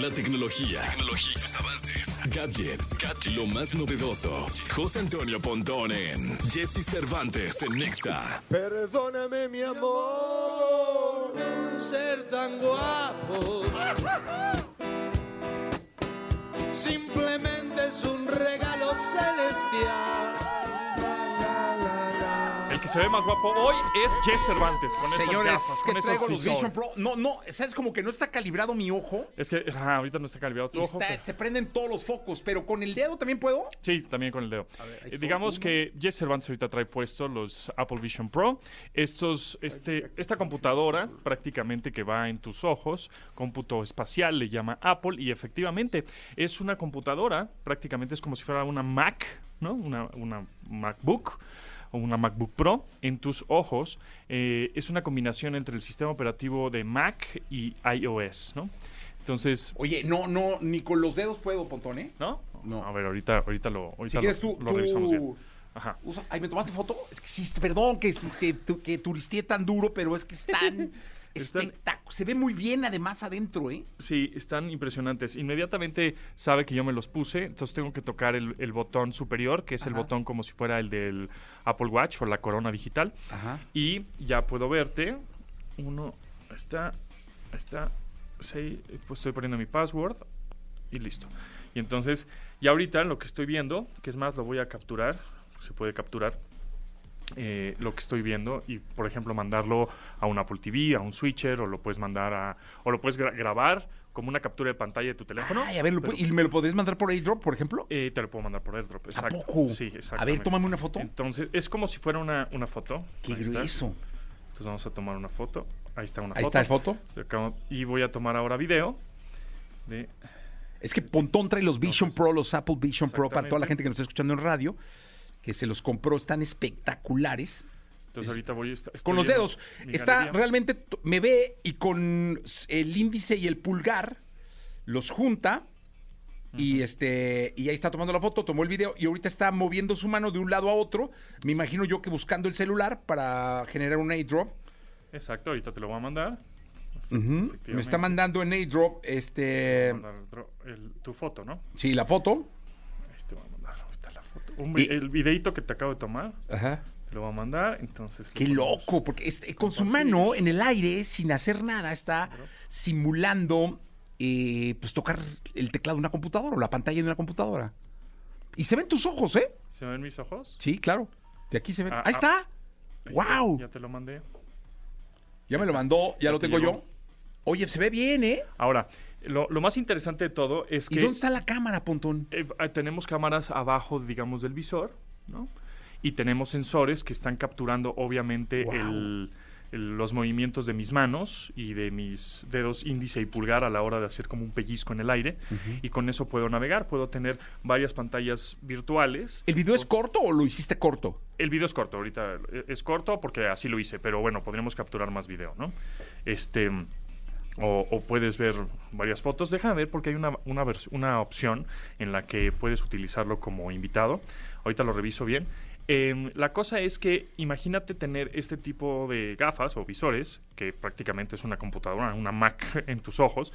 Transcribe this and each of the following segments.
La tecnología, tecnología, sus avances, gadgets, lo más novedoso. José Antonio Pontón en Jesse Cervantes en Nexa. Perdóname, mi amor, ser tan guapo. Simplemente es un regalo celestial. Se ve más guapo hoy es Jess Cervantes con esas Señores, gafas, que con traigo los. Vision Pro. No, no, sabes como que no está calibrado mi ojo. Es que ahorita no está calibrado tu ojo. pero- se prenden todos los focos, pero con el dedo también puedo. Sí, también con el dedo. ver, Eh, digamos uno. que Jess Cervantes ahorita trae puestos los Apple Vision Pro. Estos, este, esta computadora prácticamente que va en tus ojos, cómputo espacial le llama Apple y efectivamente es una computadora, prácticamente es como si fuera una Mac, ¿no? Una, una MacBook o una MacBook Pro en tus ojos. Eh, es una combinación entre el sistema operativo de Mac y iOS, ¿no? Entonces, Oye, no, no, ni con los dedos puedo, Pontón, ¿eh? ¿no? No. A ver, ahorita, ahorita lo, ahorita Si lo- quieres tú, lo tú- revisamos bien. Ajá. usa- Ay, ¿me tomaste foto? Es que sí, perdón que, este, que turisteé tan duro, pero es que están Espectaculares. Se ve muy bien además adentro, ¿eh? Sí, están impresionantes. Inmediatamente sabe que yo me los puse, entonces tengo que tocar el, el botón superior, que es el botón como si fuera el del Apple Watch o la corona digital. Ajá. Y ya puedo verte. Uno, está, está, seis, pues estoy poniendo mi password y listo. Y entonces, y ahorita lo que estoy viendo, que es más, lo voy a capturar, se puede capturar. Eh, lo que estoy viendo y por ejemplo mandarlo a un Apple TV, a un switcher o lo puedes mandar a o lo puedes gra- grabar como una captura de pantalla de tu teléfono. Ay, a ver, ¿lo pero, pu- ¿y me lo podrías mandar por airdrop, por ejemplo? eh, te lo puedo mandar por AirDrop, exacto. poco? Sí, A ver, tómame una foto. Entonces, es como si fuera una, una foto. Qué Ahí grueso. Entonces vamos a tomar una foto. Ahí está una Ahí foto. está la foto. Y voy a tomar ahora video de Es que Pontón trae los Vision Entonces, Pro, los Apple Vision Pro, para toda la gente que nos está escuchando en radio, que se los compró, están espectaculares. Entonces ahorita voy a estar- Con estoy los dedos. Está realmente, me ve y con el índice y el pulgar los junta. Y este y ahí está tomando la foto, tomó el video y ahorita está moviendo su mano de un lado a otro. Me imagino yo que buscando el celular para generar un airdrop. Exacto, ahorita te lo voy a mandar. Me está mandando en airdrop Te este a el- tu foto, ¿no? sí, la foto. Un Y- vi- el videito que te acabo de tomar, Ajá. te lo voy a mandar. Entonces. Qué lo loco, porque este, con su mano en el aire, sin hacer nada, está simulando eh, pues tocar el teclado de una computadora o la pantalla de una computadora. Y se ven tus ojos, ¿eh? ¿Se ven mis ojos? Sí, claro. De aquí se ven. Ah, Ahí ah. está. Ahí está, ¡Wow! Ya te lo mandé. Ya me lo mandó, ya Ya lo te tengo llegó. yo. Oye, se ve bien, ¿eh? Ahora, lo, lo más interesante de todo es ¿Y que. dónde está la cámara, Pontón? eh, eh, tenemos cámaras abajo, digamos, del visor, ¿no? Y tenemos sensores que están capturando, obviamente, Wow. el- el- los movimientos de mis manos y de mis dedos índice y pulgar a la hora de hacer como un pellizco en el aire. Y con eso puedo navegar, puedo tener varias pantallas virtuales. ¿El video es corto o lo hiciste corto? El video es corto, ahorita eh, es corto porque así lo hice, pero bueno, podríamos capturar más video, ¿no? Este, o, o puedes ver varias fotos. Déjame ver porque hay una, una, una opción en la que puedes utilizarlo como invitado. Ahorita lo reviso bien. Em, la cosa es que imagínate tener este tipo de gafas o visores, que prácticamente es una computadora, una Mac en tus ojos,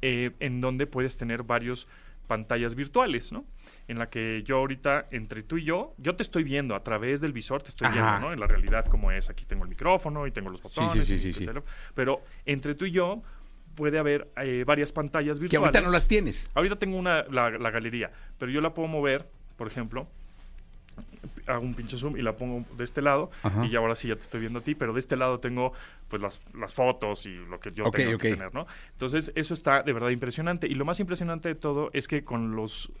eh, en donde puedes tener varios pantallas virtuales, ¿no? En la que yo ahorita, entre tú y yo, yo te estoy viendo a través del visor, te estoy Ajá. viendo, ¿no? En la realidad como es, aquí tengo el micrófono y tengo los sí, botones. sí, y sí, sí. teléfono, Pero entre tú y yo puede haber eh, varias pantallas Que virtuales. ahorita no las tienes. Ahorita tengo una, la, la galería, pero yo la puedo mover, por ejemplo, hago un pinche zoom y la pongo de este lado Ajá. y ya ahora sí ya te estoy viendo a ti, pero de este lado tengo pues las, las fotos y lo que yo Ok, tengo ok. que tener, ¿no? Entonces eso está de verdad impresionante y lo más impresionante de todo es que con los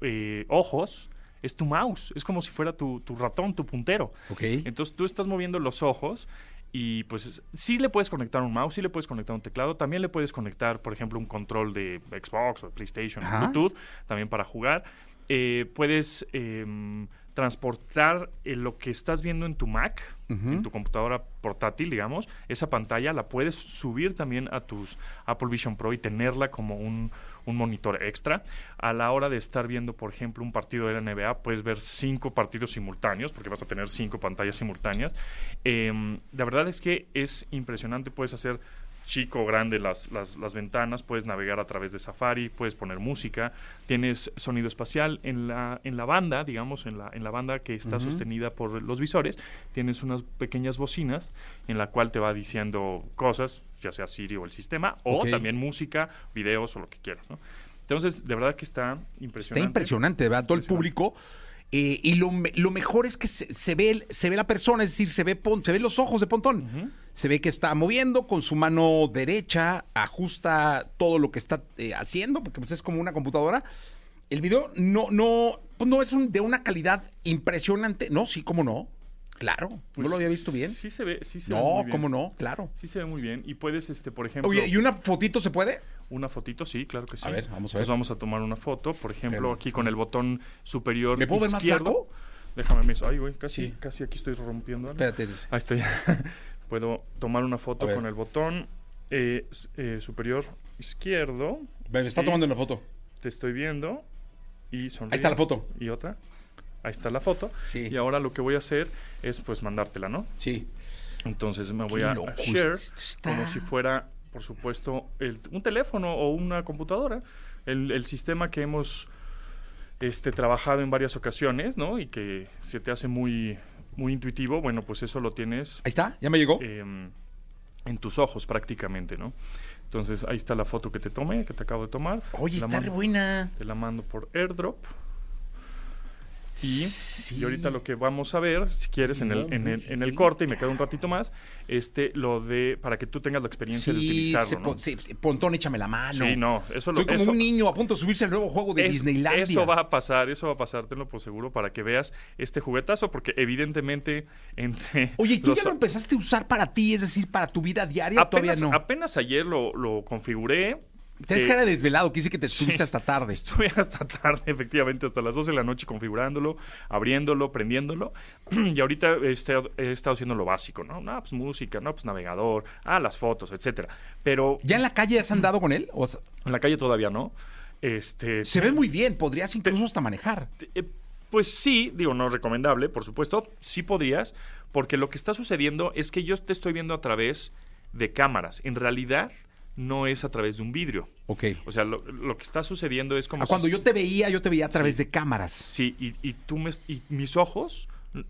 eh, ojos es tu mouse, es como si fuera tu, tu ratón, tu puntero. Ok. Entonces tú estás moviendo los ojos y pues es- sí le puedes conectar un mouse, sí le puedes conectar un teclado, también le puedes conectar, por ejemplo, un control de Xbox o de PlayStation, Ajá. Bluetooth, también para jugar. Eh, puedes em, transportar eh, lo que estás viendo en tu Mac, en tu computadora portátil, digamos, esa pantalla la puedes subir también a tus Apple Vision Pro y tenerla como un, un monitor extra. A la hora de estar viendo, por ejemplo, un partido de la NBA, puedes ver cinco partidos simultáneos, porque vas a tener cinco pantallas simultáneas. Em, la verdad es que es impresionante, puedes hacer chico o grande las, las, las ventanas, puedes navegar a través de Safari, puedes poner música, tienes sonido espacial en la, en la banda, digamos, en la, en la banda que está sostenida por los visores, tienes unas pequeñas bocinas en la cual te va diciendo cosas, ya sea Siri o el sistema, o también música, videos o lo que quieras, ¿no? Entonces, de verdad que está impresionante. Está impresionante, ¿verdad? Todo el público. eh, y lo, lo mejor es que se, se ve, se ve la persona, es decir, se ve, Pon- se ven los ojos de Pontón. Se ve que está moviendo con su mano derecha, ajusta todo lo que está eh, haciendo, porque pues, es como una computadora. El video no, no, pues, no es un- de una calidad impresionante. No, sí, cómo no. Claro. ¿No Pues, lo había visto bien? Sí se ve, sí se ve No, muy bien. cómo no, claro. Sí se ve muy bien. Y puedes, este, por ejemplo, Oye, ¿y una fotito se puede? una fotito, sí, claro que sí. ver, vamos a Entonces ver. vamos a tomar una foto, por ejemplo, Pero- aquí con el botón superior ¿Me puedo ver más izquierdo. flaco? Déjame, me- ay, güey, casi, Sí. casi aquí estoy rompiendo algo. Espérate. dice. Ahí estoy. Puedo tomar una foto con el botón eh, eh, superior izquierdo. Me está tomando una foto. Te estoy viendo y sonríe. Ahí está la foto. Y otra. Ahí está la foto. Sí. Y ahora lo que voy a hacer es pues mandártela, ¿no? Sí. Entonces me voy a, a share está- como si fuera, por supuesto, el- un teléfono o una computadora. El, el sistema que hemos este, trabajado en varias ocasiones, ¿no? Y que se te hace muy, muy intuitivo. Bueno, pues eso lo tienes Ahí está, ya me llegó. em, en tus ojos prácticamente, ¿no? Entonces ahí está la foto que te tomé, que te acabo de tomar. Oye, La está re buena. Te la mando por airdrop. Y, Sí. y ahorita lo que vamos a ver, si quieres, en el, en el, en el corte, y me queda un ratito más, este, lo de, para que tú tengas la experiencia de utilizarlo, se ¿no? pon- se- se- Pontón, échame la mano. Sí, no, eso lo Estoy como eso- un niño a punto de subirse al nuevo juego de es- Disneylandia. Eso va a pasar, eso va a pasar, tenlo por seguro, para que veas este juguetazo, porque evidentemente entre Oye, ¿y tú los- ya lo empezaste a usar para ti, es decir, para tu vida diaria o todavía apenas, no? apenas ayer lo, lo configuré. Tienes que- cara de desvelado, que dice que te subiste hasta tarde. Estuve hasta tarde, efectivamente, hasta las 12 de la noche configurándolo, abriéndolo, prendiéndolo. Y ahorita este, he estado haciendo lo básico, ¿no? No, pues música, no, pues navegador, ah, las fotos, etcétera. Pero ¿Ya en la calle has andado con él? O sea, en la calle todavía no. Este, se ve muy bien, podrías incluso hasta manejar. eh, pues sí, digo, no es recomendable, por supuesto, sí podrías, porque lo que está sucediendo es que yo te estoy viendo a través de cámaras. En realidad, no es a través de un vidrio. Ok. O sea, lo, lo que está sucediendo es como Ah, si cuando yo te veía, yo te veía a través de cámaras. Sí, y, y tú me, y mis ojos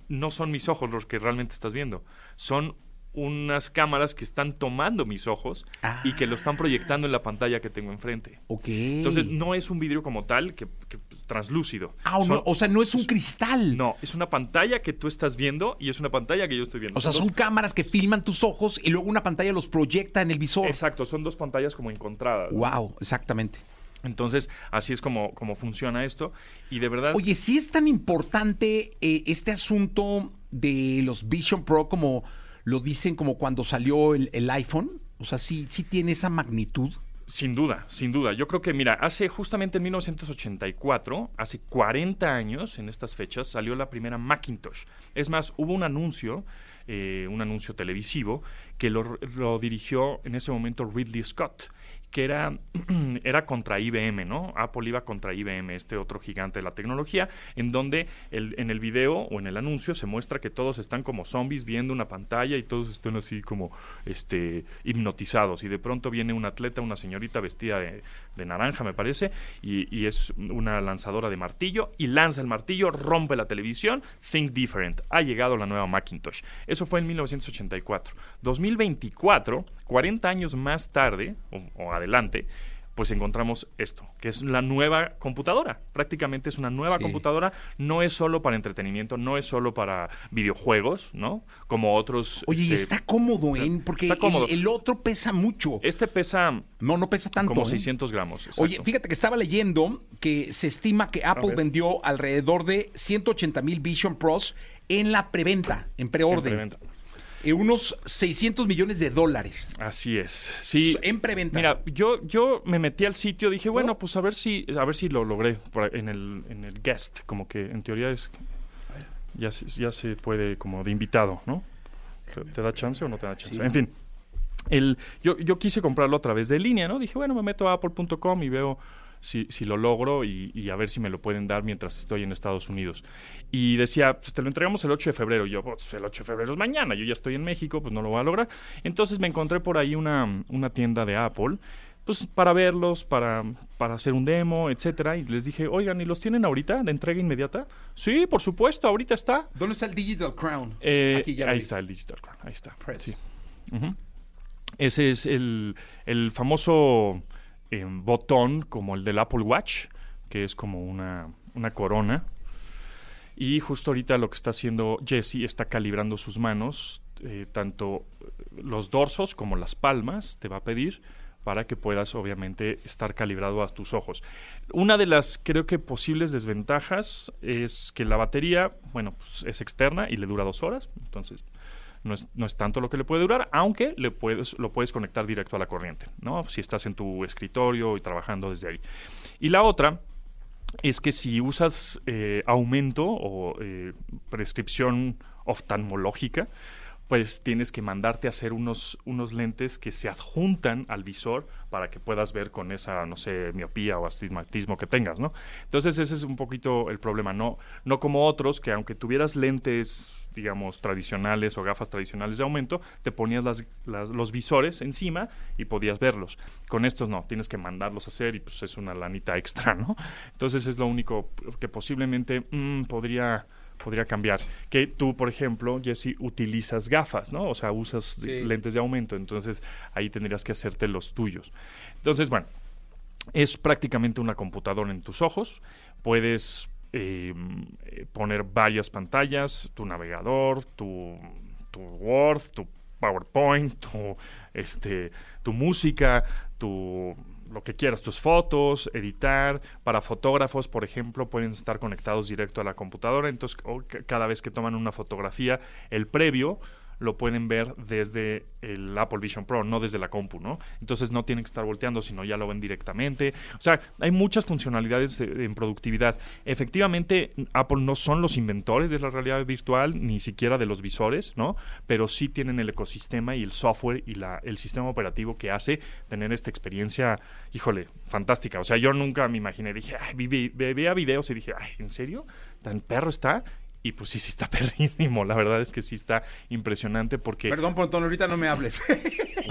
no son mis ojos los que realmente estás viendo. Son unas cámaras que están tomando mis ojos y que lo están proyectando en la pantalla que tengo enfrente. Ok. Entonces, no es un vidrio como tal, que, que pues, translúcido. Ah, Son- no- o sea, no es un cristal. no, es una pantalla que tú estás viendo y es una pantalla que yo estoy viendo. O sea, son cámaras que filman tus ojos y luego una pantalla los proyecta en el visor. Exacto, son dos pantallas como encontradas. Wow, exactamente. Entonces, así es como, como funciona esto. Y de verdad... Oye, sí es tan importante eh, este asunto de los Vision Pro como lo dicen como cuando salió el, iPhone. O sea, sí, sí tiene esa magnitud. Sin duda, sin duda. Yo creo que, mira, hace justamente en 1984, hace 40 años, en estas fechas, salió la primera Macintosh. Es más, hubo un anuncio, eh, un anuncio televisivo, que lo, lo dirigió en ese momento Ridley Scott que era, era contra IBM, ¿no? Apple iba contra IBM, este otro gigante de la tecnología, en donde el, en el video o en el anuncio se muestra que todos están como zombies viendo una pantalla y todos están así como este, hipnotizados. Y de pronto viene un atleta, una señorita vestida de, de naranja, me parece, y, y es una lanzadora de martillo, y lanza el martillo, rompe la televisión, Think Different. Ha llegado la nueva Macintosh. Eso fue en 1984. 2024, 40 años más tarde, o, o adelante, pues encontramos esto, que es la nueva computadora. Prácticamente es una nueva Sí. computadora. No es solo para entretenimiento, no es solo para videojuegos, ¿no? Como otros. Oye, y este, está cómodo, ¿eh? Porque cómodo. El, el otro pesa mucho. Este pesa No, no pesa tanto. como ¿eh? 600 gramos. exacto. Oye, fíjate que estaba leyendo que se estima que Apple vendió alrededor de 180 mil Vision Pros en la preventa, en En preorden. preventa. Eh, unos 600 millones de dólares. Así es. Sí. En preventa. Mira, yo, yo me metí al sitio, dije, bueno, pues a ver si, a ver si lo logré por en el, en el guest, como que en teoría es ya, se- ya se puede como de invitado, ¿no? ¿Te, te da chance o no te da chance? Sí. En fin. El, yo, yo quise comprarlo a través de línea, ¿no? Dije, bueno, me meto a apple.com y veo si, si lo logro y, y a ver si me lo pueden dar mientras estoy en Estados Unidos. Y decía, pues te lo entregamos el 8 de febrero. Y yo, pues el 8 de febrero es mañana, yo ya estoy en México, pues no lo voy a lograr. Entonces me encontré por ahí una, una tienda de Apple pues para verlos, para, para hacer un demo, etcétera. Y les dije, oigan, ¿y los tienen ahorita de entrega inmediata? Sí, por supuesto, ahorita está. ¿Dónde está el Digital Crown? Eh, Aquí ya lo ahí vi. está el Digital Crown, ahí está. Ese es el, el famoso eh, botón como el del Apple Watch, que es como una, una corona. Y justo ahorita lo que está haciendo Jesse está calibrando sus manos, eh, tanto los dorsos como las palmas, te va a pedir para que puedas obviamente estar calibrado a tus ojos. Una de las creo que posibles desventajas es que la batería, bueno, pues es externa y le dura dos horas, entonces no es, no es tanto lo que le puede durar, aunque le puedes, lo puedes conectar directo a la corriente, ¿no? Si estás en tu escritorio y trabajando desde ahí. Y la otra es que si usas eh, aumento o eh, prescripción oftalmológica, pues tienes que mandarte a hacer unos, unos lentes que se adjuntan al visor para que puedas ver con esa, no sé, miopía o astigmatismo que tengas, ¿no? Entonces ese es un poquito el problema, no, no como otros que aunque tuvieras lentes, digamos, tradicionales o gafas tradicionales de aumento, te ponías las, las- los visores encima y podías verlos. Con estos no, tienes que mandarlos a hacer y pues es una lanita extra, ¿no? Entonces es lo único que posiblemente mm, podría podría cambiar. Que tú, por ejemplo, Jesse, utilizas gafas, ¿no? O sea, usas Sí. lentes de aumento, entonces ahí tendrías que hacerte los tuyos. Entonces, bueno, es prácticamente una computadora en tus ojos. Puedes eh, eh, poner varias pantallas, tu navegador, tu, tu Word, tu PowerPoint, tu, este, tu música, tu lo que quieras, tus fotos, editar. Para fotógrafos, por ejemplo, pueden estar conectados directo a la computadora. Entonces, cada vez que toman una fotografía, el previo lo pueden ver desde el Apple Vision Pro, no desde la compu, ¿no? Entonces no tienen que estar volteando, sino ya lo ven directamente. O sea, hay muchas funcionalidades eh, en productividad. Efectivamente, Apple no son los inventores de la realidad virtual, ni siquiera de los visores, ¿no? Pero sí tienen el ecosistema y el software y la, el sistema operativo que hace tener esta experiencia, híjole, fantástica. O sea, yo nunca me imaginé, dije, ay, vi- vi- veía videos y dije, ay, ¿en serio? ¿Tan perro está? Y pues sí, sí está perrísimo. La verdad es que sí está impresionante porque... Perdón, Pontón, ahorita no me hables.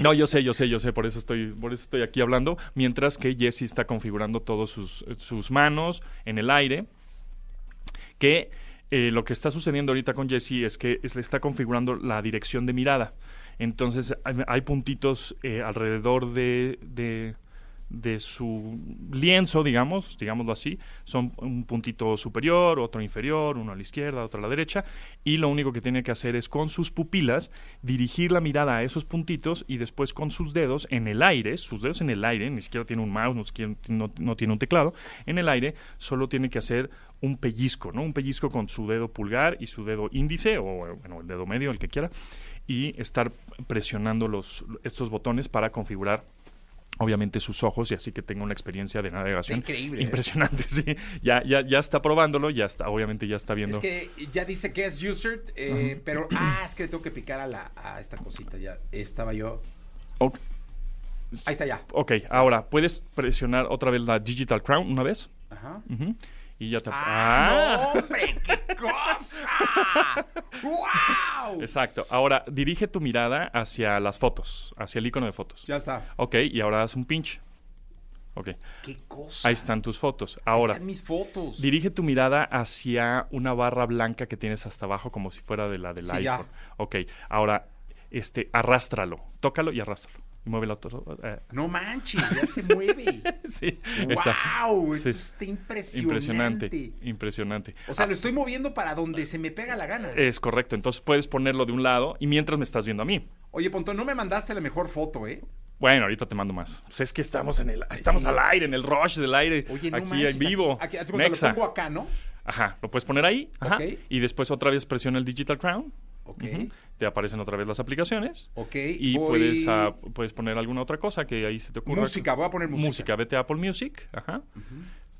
No, yo sé, yo sé, yo sé, por eso estoy, por eso estoy aquí hablando, mientras que Jesse está configurando todos sus, sus manos en el aire, que eh, lo que está sucediendo ahorita con Jesse es que le está configurando la dirección de mirada. Entonces hay, hay puntitos eh, alrededor de, de, de su lienzo, digamos, digámoslo así. Son un puntito superior, otro inferior, uno a la izquierda, otro a la derecha. Y lo único que tiene que hacer es con sus pupilas dirigir la mirada a esos puntitos y después con sus dedos en el aire, sus dedos en el aire, ni siquiera tiene un mouse, no, no tiene un teclado, en el aire solo tiene que hacer un pellizco, ¿no? Un pellizco con su dedo pulgar y su dedo índice, o bueno, el dedo medio, el que quiera, y estar presionando los, estos botones para configurar obviamente sus ojos y así que tenga una experiencia de navegación increíble, impresionante, sí. Ya, ya, ya está probándolo, ya está, obviamente ya está viendo. Es que ya dice que es user, eh, pero ah, es que le tengo que picar a la a esta cosita ya. Estaba yo. Ahí está ya. ok, ahora, ¿puedes presionar otra vez la Digital Crown una vez? Ajá. Ujú. Y ya te... ¡Ah, no, hombre! ¡Qué cosa! ¡Wow! Exacto. Ahora, dirige tu mirada hacia las fotos, hacia el icono de fotos. Ya está. Ok, y ahora haz un pinch. Ok, ¡Qué cosa! ahí están tus fotos. Ahí Ahora, están mis fotos. dirige tu mirada hacia una barra blanca que tienes hasta abajo como si fuera de la del Sí, ya. iPhone. Ok, ahora, este, arrástralo. Tócalo y arrástralo. Y muévelo. todo, eh, No manches, ya se mueve. sí, ¡Wow! sí. Eso está impresionante. Impresionante, impresionante. O sea, lo estoy moviendo para donde se me pega la gana. Es correcto, entonces puedes ponerlo de un lado y mientras me estás viendo a mí. Oye, Pontón, no me mandaste la mejor foto, ¿eh? Bueno, ahorita te mando más. Pues es que estamos en el, estamos Sí. al aire, en el rush del aire, Oye, no aquí manches. en vivo. Aquí, aquí, Nexa. lo pongo acá, ¿no? Ajá, lo puedes poner ahí, ajá, Ok. y después otra vez presiona el Digital Crown. Te aparecen otra vez las aplicaciones. Ok. Y voy- puedes, ah, puedes poner alguna otra cosa que ahí se te ocurra. Música, voy a poner música. Música, vete a Apple Music, ajá.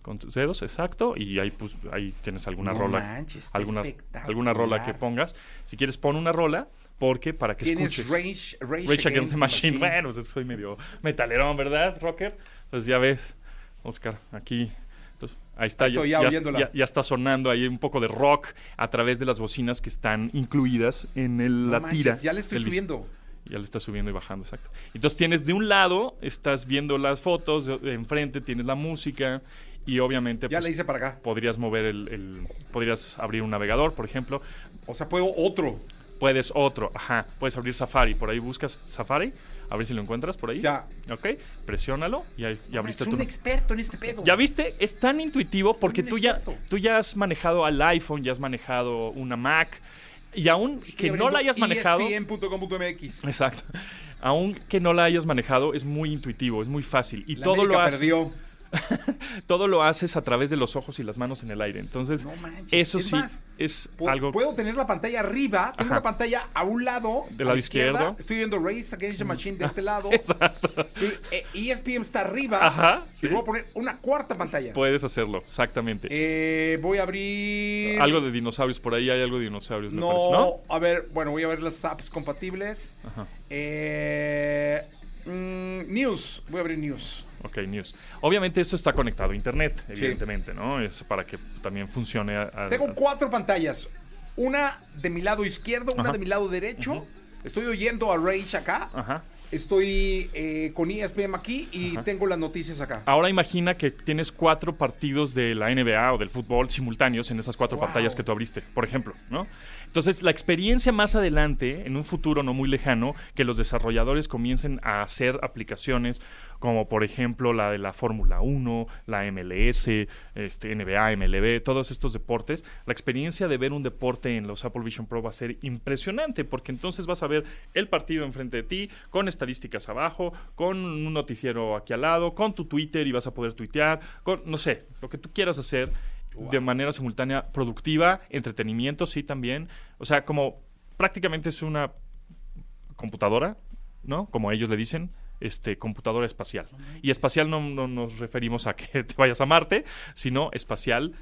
Con tus dedos, exacto. Y ahí, pues, ahí tienes alguna No rola. manches, alguna, alguna rola que pongas. Si quieres, pon una rola, porque para que escuches. Rage, Rage, Rage Against the Machine. Bueno, pues soy medio metalerón, ¿verdad, rocker? Pues ya ves. Oscar, aquí. Entonces, ahí está, estoy ya ya- ya está sonando ahí un poco de rock a través de las bocinas que están incluidas en el, No la manches, tira. ya le estoy subiendo. Ya le estás subiendo y bajando, exacto. Entonces tienes de un lado, estás viendo las fotos, de, de enfrente tienes la música y obviamente Ya pues, le hice para acá. podrías mover el, el- podrías abrir un navegador, por ejemplo. O sea, puedo otro. Puedes otro, ajá, puedes abrir Safari, por ahí buscas Safari, a ver si lo encuentras por ahí. Ya. Ok, presiónalo y ahí ya abriste es tu... un experto en este pedo. ¿Ya viste? Es tan intuitivo porque tú ya, tú ya has manejado al iPhone, ya has manejado una Mac y aún Estoy que no la hayas manejado... ESPN.com.mx. Exacto. Aún que no la hayas manejado, es muy intuitivo, es muy fácil. Y La todo lo, América haces, perdió. todo lo haces a través de los ojos y las manos en el aire. Entonces, No manches. eso Es sí más, es Pu- algo... Puedo tener la pantalla arriba, tengo Ajá. la pantalla a un lado, lado la izquierda. Estoy viendo Race Against the Machine de este lado. Exacto. Estoy- eh, ESPN está arriba. Ajá, Y sí. voy a poner una cuarta pantalla. Puedes hacerlo, exactamente. Eh, voy a abrir. algo de dinosaurios, por ahí hay algo de dinosaurios, me No, parece, ¿no? a ver, bueno, voy a ver las apps compatibles. Ajá. Eh, mm, news, voy a abrir news. Ok, news. Obviamente esto está conectado a internet, Sí. evidentemente, ¿no? Es para que también funcione. a- a- Tengo cuatro pantallas. Una de mi lado izquierdo, una Ajá. de mi lado derecho. Estoy oyendo a Rage acá. Ajá. Estoy eh, con ESPN aquí y Ajá. tengo las noticias acá. Ahora imagina que tienes cuatro partidos de la NBA o del fútbol simultáneos en esas cuatro Wow. pantallas que tú abriste, por ejemplo, ¿no? Entonces, la experiencia más adelante, en un futuro no muy lejano, que los desarrolladores comiencen a hacer aplicaciones como por ejemplo la de la Fórmula 1, la MLS, este, NBA, MLB, todos estos deportes, la experiencia de ver un deporte en los Apple Vision Pro va a ser impresionante porque entonces vas a ver el partido enfrente de ti, con estadísticas abajo, con un noticiero aquí al lado, con tu Twitter y vas a poder tuitear, con, no sé, lo que tú quieras hacer de manera simultánea, productiva, entretenimiento, sí también. O sea, como prácticamente es una computadora, ¿no? Como ellos le dicen, este, computadora espacial. Y espacial no, no nos referimos a que te vayas a Marte, sino espacial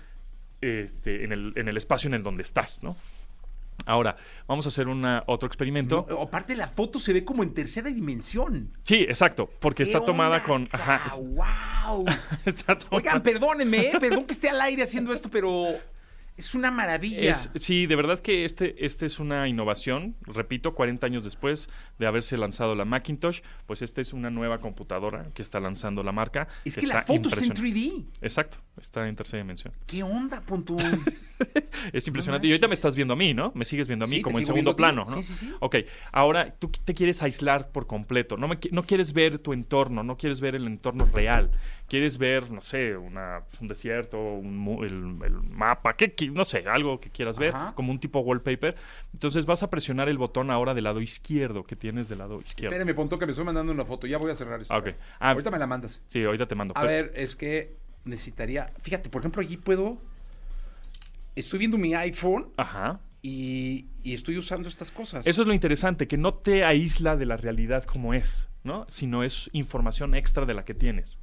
este, en, el, en el espacio en el donde estás, ¿no? Ahora, vamos a hacer una, otro experimento. No, aparte, la foto se ve como en tercera dimensión. Sí, exacto, porque está ¿Qué tomada onda con... Ajá, ¡Wow! está tomada- Oigan, perdónenme, ¿eh? perdón que esté al aire haciendo esto, pero es una maravilla. Es- sí, de verdad que este, este es una innovación. Repito, 40 años después de haberse lanzado la Macintosh, pues esta es una nueva computadora que está lanzando la marca. Es que Está la foto está en impresionante. 3D. Exacto, está en tercera dimensión. ¿Qué onda, punto? Es impresionante. y ahorita me estás viendo a mí, ¿no? Me sigues viendo a mí Sí, como en segundo plano, ¿no? Sí, sí, sí. Ok, ahora tú te quieres aislar por completo. No, me no quieres ver tu entorno, no quieres ver el entorno real. Quieres ver, no sé, una, un desierto, un el, el mapa, ¿qué qui- no sé, algo que quieras ver, Ajá. como un tipo wallpaper. Entonces vas a presionar el botón ahora del lado izquierdo que tienes del lado izquierdo. Espérame, punto, que me estoy mandando una foto. Ya voy a cerrar esto. Ah, ok. Ah, Ahorita me la mandas. Sí, ahorita te mando. A Pero- ver, es que necesitaría. Fíjate, por ejemplo, allí puedo. Estoy viendo mi iPhone Ajá. y, y estoy usando estas cosas. Eso es lo interesante, que no te aísla de la realidad como es, ¿no? Sino es información extra de la que tienes.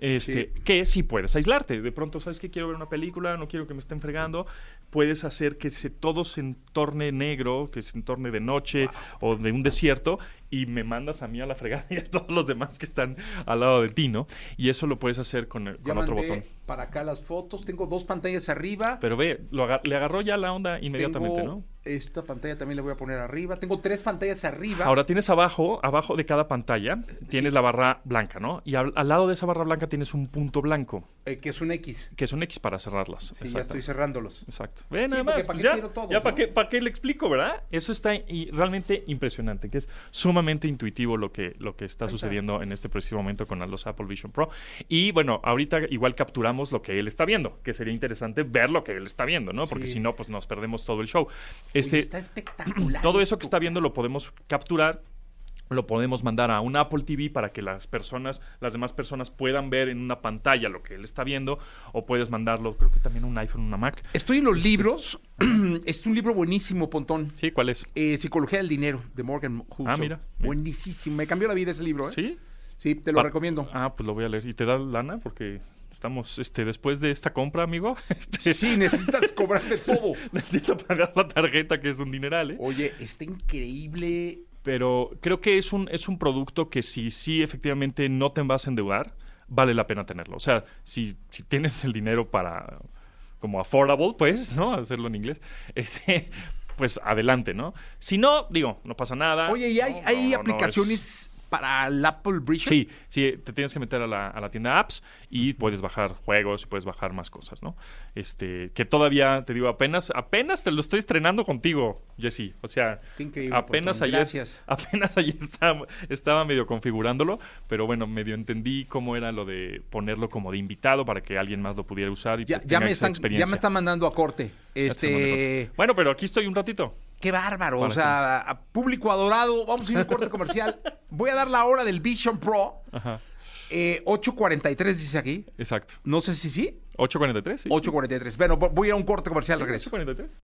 Este, Sí. Que sí puedes aislarte. De pronto, ¿sabes qué? Quiero ver una película, no quiero que me estén fregando. Puedes hacer que se, todo se entorne negro, que se entorne de noche o de un desierto y me mandas a mí a la fregada y a todos los demás que están al lado de ti, ¿no? Y eso lo puedes hacer con, el- con otro botón. para acá las fotos. Tengo dos pantallas arriba. Pero ve, lo le agarró ya la onda inmediatamente, Tengo ¿no? Esta pantalla también la voy a poner arriba. Tengo tres pantallas arriba. Ahora tienes abajo, abajo de cada pantalla, tienes la barra blanca, ¿no? Y al, al lado de esa barra blanca tienes un punto blanco, eh, que es un X. que es un X para cerrarlas. Sí, ya estoy cerrándolos. Exacto. Ve, Sí, nada porque más. ¿para pues ya, todos, ya ¿para qué, para qué le explico, verdad? Eso está y realmente impresionante, que es sumamente intuitivo lo que, lo que está sucediendo en este preciso momento con los Apple Vision Pro. Y bueno, ahorita igual capturamos lo que él está viendo, que sería interesante ver lo que él está viendo, ¿no? Porque Sí. si no, pues nos perdemos todo el show. Ese, está espectacular. todo eso que está viendo lo podemos capturar lo podemos mandar a un Apple TV para que las personas, las demás personas puedan ver en una pantalla lo que él está viendo, o puedes mandarlo, creo que también un iPhone, una Mac. Estoy en los libros. es un libro buenísimo, Pontón. Sí, ¿cuál es? Eh, Psicología del Dinero, de Morgan Housel. Ah, mira. Buenísimo. Me cambió la vida ese libro, ¿eh? ¿Sí? Sí, te lo recomiendo. Ah, pues lo voy a leer. ¿Y te da lana? Porque estamos, este, después de esta compra, amigo, este, Sí, necesitas cobrarme todo. necesito pagar la tarjeta, que es un dineral, ¿eh? Oye, está increíble. Pero creo que es un, es un producto que si sí efectivamente no te vas a endeudar, vale la pena tenerlo. O sea, si, si tienes el dinero para como affordable, pues, ¿no? Hacerlo en inglés. Este, pues adelante, ¿no? Si no, digo, no pasa nada. Oye, ¿y hay, No, hay no, aplicaciones es- para el Apple Vision? Sí, sí, te tienes que meter a la, a la tienda apps y puedes bajar juegos y puedes bajar más cosas, ¿no? Este, que todavía, te digo, apenas, apenas te lo estoy estrenando contigo, Jesse. O sea, Está increíble, apenas ayer, gracias. apenas ayer estaba, estaba medio configurándolo, pero bueno, medio entendí cómo era lo de ponerlo como de invitado para que alguien más lo pudiera usar y Ya, ya me esa están, ya me están mandando a corte. Ya te están mandando Este. Bueno, pero aquí estoy un ratito. Qué bárbaro. O sea, a público adorado, vamos a ir a un corte comercial. Voy a dar la hora del Vision Pro. Ajá, Eh, 8.43 dice aquí. exacto. No sé si sí. 8.43, sí. 8.43. Bueno, voy a un corte comercial, regreso. 8.43.